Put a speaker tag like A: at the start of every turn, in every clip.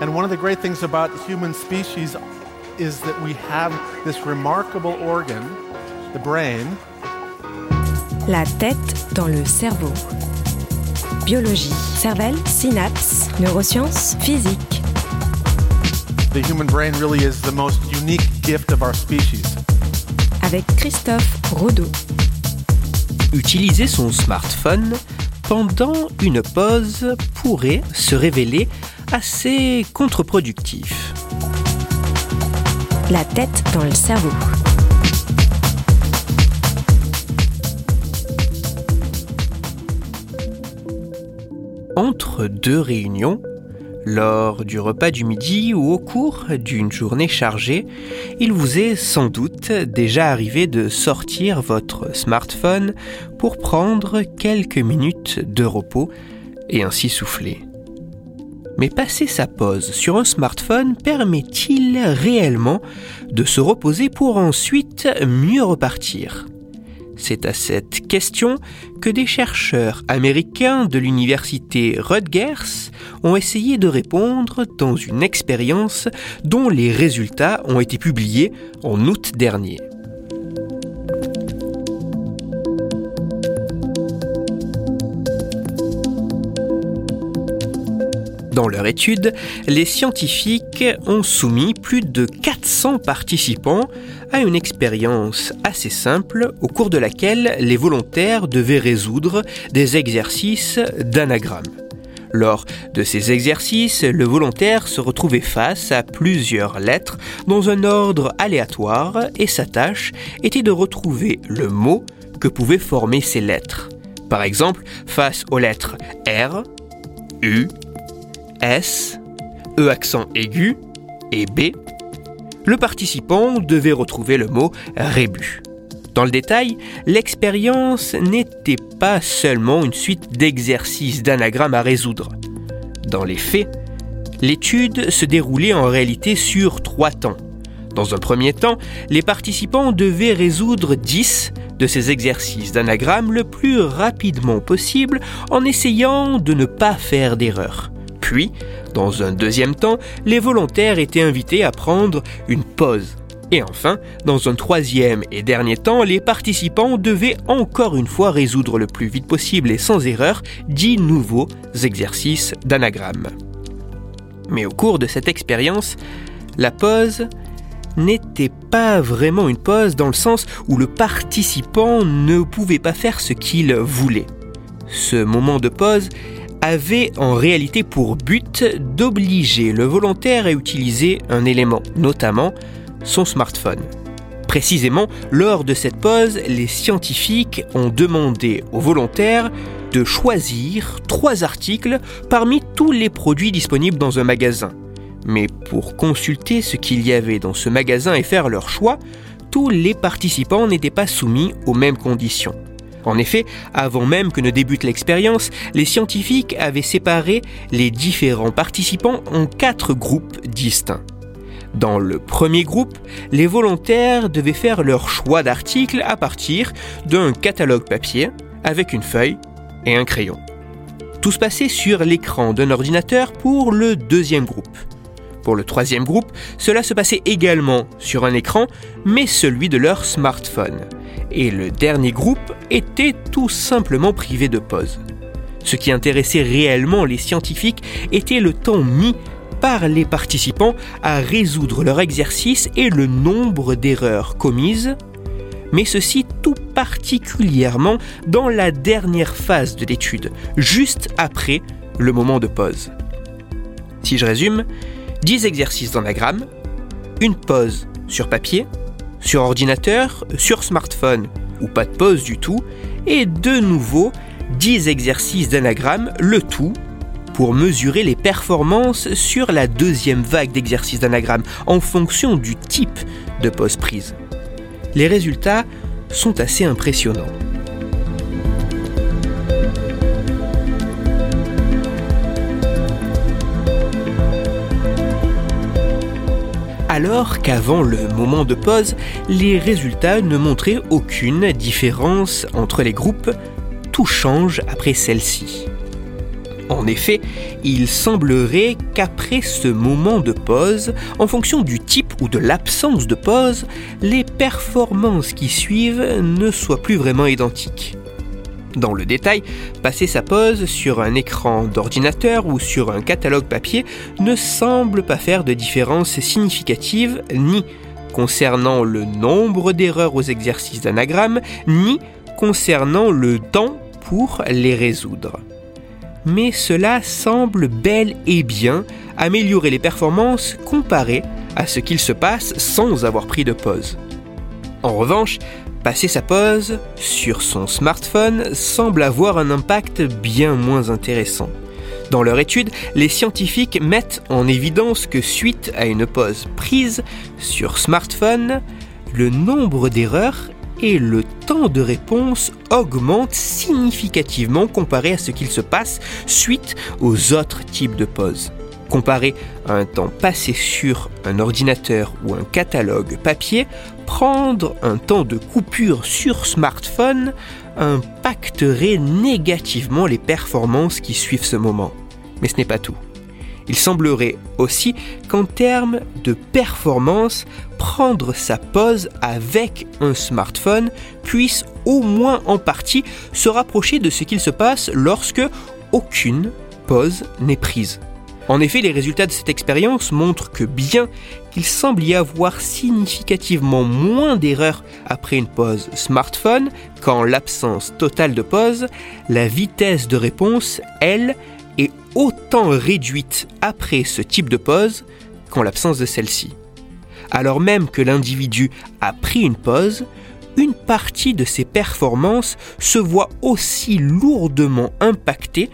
A: And one of the great things about human species is that we have this remarkable organ, the brain.
B: La tête dans le cerveau. Biologie, cervelle, synapses, neurosciences, physique.
A: The human brain really is the most unique gift of our species.
B: Avec Christophe Rodeau.
C: Utiliser son smartphone pendant une pause pourrait se révéler assez contre-productif.
B: La tête dans le cerveau.
C: Entre deux réunions, lors du repas du midi ou au cours d'une journée chargée, il vous est sans doute déjà arrivé de sortir votre smartphone pour prendre quelques minutes de repos et ainsi souffler. Mais passer sa pause sur un smartphone permet-il réellement de se reposer pour ensuite mieux repartir? C'est à cette question que des chercheurs américains de l'université Rutgers ont essayé de répondre dans une expérience dont les résultats ont été publiés en août dernier. Dans leur étude, les scientifiques ont soumis plus de 400 participants à une expérience assez simple au cours de laquelle les volontaires devaient résoudre des exercices d'anagramme. Lors de ces exercices, le volontaire se retrouvait face à plusieurs lettres dans un ordre aléatoire et sa tâche était de retrouver le mot que pouvaient former ces lettres. Par exemple, face aux lettres R, U, S, E accent aigu et B, le participant devait retrouver le mot rébut. Dans le détail, l'expérience n'était pas seulement une suite d'exercices d'anagrammes à résoudre. Dans les faits, l'étude se déroulait en réalité sur trois temps. Dans un premier temps, les participants devaient résoudre 10 de ces exercices d'anagramme le plus rapidement possible en essayant de ne pas faire d'erreur. Puis, dans un deuxième temps, les volontaires étaient invités à prendre une pause. Et enfin, dans un troisième et dernier temps, les participants devaient encore une fois résoudre le plus vite possible et sans erreur dix nouveaux exercices d'anagramme. Mais au cours de cette expérience, la pause n'était pas vraiment une pause dans le sens où le participant ne pouvait pas faire ce qu'il voulait. Ce moment de pause avait en réalité pour but d'obliger le volontaire à utiliser un élément, notamment son smartphone. Précisément, lors de cette pause, les scientifiques ont demandé aux volontaires de choisir trois articles parmi tous les produits disponibles dans un magasin. Mais pour consulter ce qu'il y avait dans ce magasin et faire leur choix, tous les participants n'étaient pas soumis aux mêmes conditions. En effet, avant même que ne débute l'expérience, les scientifiques avaient séparé les différents participants en quatre groupes distincts. Dans le premier groupe, les volontaires devaient faire leur choix d'articles à partir d'un catalogue papier avec une feuille et un crayon. Tout se passait sur l'écran d'un ordinateur pour le deuxième groupe. Pour le troisième groupe, cela se passait également sur un écran, mais celui de leur smartphone et le dernier groupe était tout simplement privé de pause. Ce qui intéressait réellement les scientifiques était le temps mis par les participants à résoudre leur exercice et le nombre d'erreurs commises, mais ceci tout particulièrement dans la dernière phase de l'étude, juste après le moment de pause. Si je résume, 10 exercices d'anagramme, une pause sur papier, sur ordinateur, sur smartphone ou pas de pause du tout, et de nouveau 10 exercices d'anagramme, le tout pour mesurer les performances sur la deuxième vague d'exercices d'anagramme en fonction du type de pause prise. Les résultats sont assez impressionnants. Alors qu'avant le moment de pause, les résultats ne montraient aucune différence entre les groupes. Tout change après celle-ci. En effet, il semblerait qu'après ce moment de pause, en fonction du type ou de l'absence de pause, les performances qui suivent ne soient plus vraiment identiques. Dans le détail, passer sa pause sur un écran d'ordinateur ou sur un catalogue papier ne semble pas faire de différence significative ni concernant le nombre d'erreurs aux exercices d'anagramme, ni concernant le temps pour les résoudre mais cela semble bel et bien améliorer les performances comparées à ce qu'il se passe sans avoir pris de pause. En revanche, passer sa pause sur son smartphone semble avoir un impact bien moins intéressant. Dans leur étude, les scientifiques mettent en évidence que suite à une pause prise sur smartphone, le nombre d'erreurs et le temps de réponse augmente significativement comparé à ce qu'il se passe suite aux autres types de pauses. Comparé à un temps passé sur un ordinateur ou un catalogue papier, prendre un temps de coupure sur smartphone impacterait négativement les performances qui suivent ce moment. Mais ce n'est pas tout. Il semblerait aussi qu'en termes de performance, prendre sa pause avec un smartphone puisse au moins en partie se rapprocher de ce qu'il se passe lorsque aucune pause n'est prise. En effet, les résultats de cette expérience montrent que bien qu'il semble y avoir significativement moins d'erreurs après une pause smartphone qu'en l'absence totale de pause, la vitesse de réponse, elle, est autant réduite après ce type de pause qu'en l'absence de celle-ci. Alors même que l'individu a pris une pause, une partie de ses performances se voit aussi lourdement impactée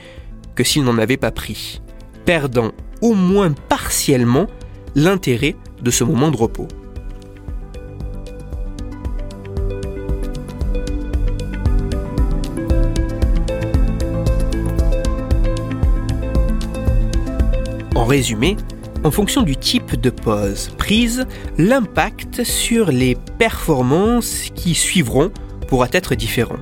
C: que s'il n'en avait pas pris, perdant au moins partiellement l'intérêt de ce moment de repos. En résumé, en fonction du type de pause prise, l'impact sur les performances qui suivront pourra être différent.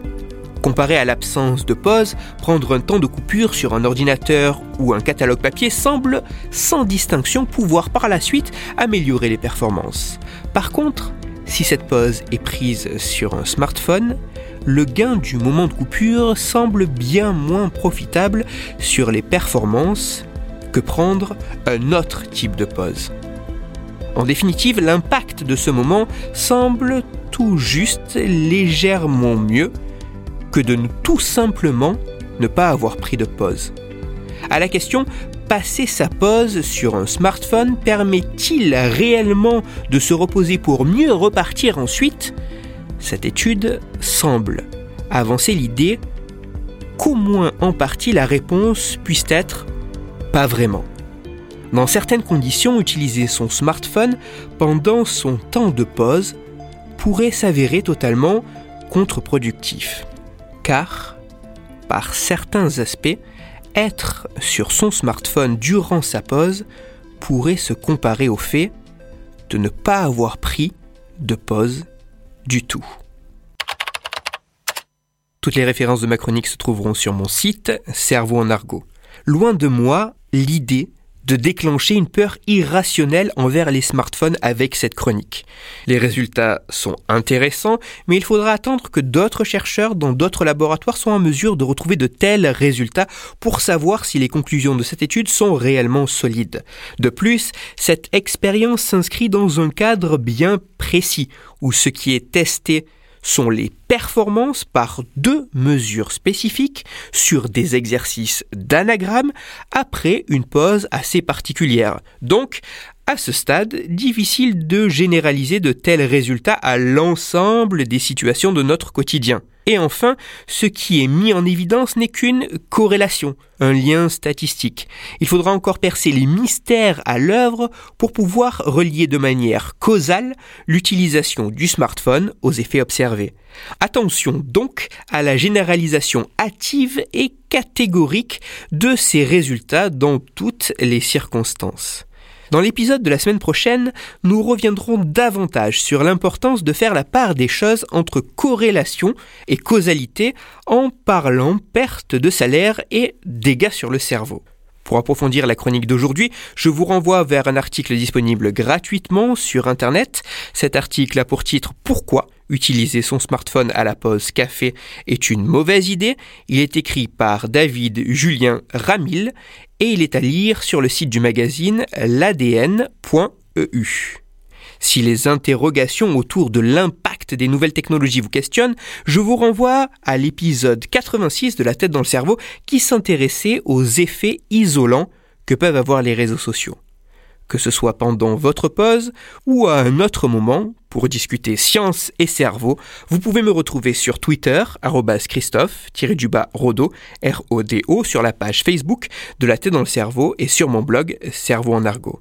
C: Comparé à l'absence de pause, prendre un temps de coupure sur un ordinateur ou un catalogue papier semble sans distinction pouvoir par la suite améliorer les performances. Par contre, si cette pause est prise sur un smartphone, le gain du moment de coupure semble bien moins profitable sur les performances que prendre un autre type de pause. En définitive, l'impact de ce moment semble tout juste légèrement mieux que de tout simplement ne pas avoir pris de pause. À la question passer sa pause sur un smartphone permet-il réellement de se reposer pour mieux repartir ensuite? Cette étude semble avancer l'idée qu'au moins en partie la réponse puisse être pas vraiment. Dans certaines conditions, utiliser son smartphone pendant son temps de pause pourrait s'avérer totalement contre-productif. Car, par certains aspects, être sur son smartphone durant sa pause pourrait se comparer au fait de ne pas avoir pris de pause du tout. Toutes les références de ma chronique se trouveront sur mon site Cerveau en argot. Loin de moi l'idée de déclencher une peur irrationnelle envers les smartphones avec cette chronique. Les résultats sont intéressants, mais il faudra attendre que d'autres chercheurs dans d'autres laboratoires soient en mesure de retrouver de tels résultats pour savoir si les conclusions de cette étude sont réellement solides. De plus, cette expérience s'inscrit dans un cadre bien précis, où ce qui est testé sont les performances par deux mesures spécifiques sur des exercices d'anagramme après une pause assez particulière. Donc, à ce stade, difficile de généraliser de tels résultats à l'ensemble des situations de notre quotidien. Et enfin, ce qui est mis en évidence n'est qu'une corrélation, un lien statistique. Il faudra encore percer les mystères à l'œuvre pour pouvoir relier de manière causale l'utilisation du smartphone aux effets observés. Attention donc à la généralisation hâtive et catégorique de ces résultats dans toutes les circonstances. Dans l'épisode de la semaine prochaine, nous reviendrons davantage sur l'importance de faire la part des choses entre corrélation et causalité en parlant perte de salaire et dégâts sur le cerveau. Pour approfondir la chronique d'aujourd'hui, je vous renvoie vers un article disponible gratuitement sur Internet. Cet article a pour titre Pourquoi? Utiliser son smartphone à la pause café est une mauvaise idée. Il est écrit par David Julien Ramil et il est à lire sur le site du magazine l'ADN.eu. Si les interrogations autour de l'impact des nouvelles technologies vous questionnent, je vous renvoie à l'épisode 86 de La tête dans le cerveau qui s'intéressait aux effets isolants que peuvent avoir les réseaux sociaux. Que ce soit pendant votre pause ou à un autre moment, pour discuter science et cerveau, vous pouvez me retrouver sur Twitter, Christophe-Rodo, R-O-D-O, sur la page Facebook de La tête dans le cerveau et sur mon blog Cerveau en argot.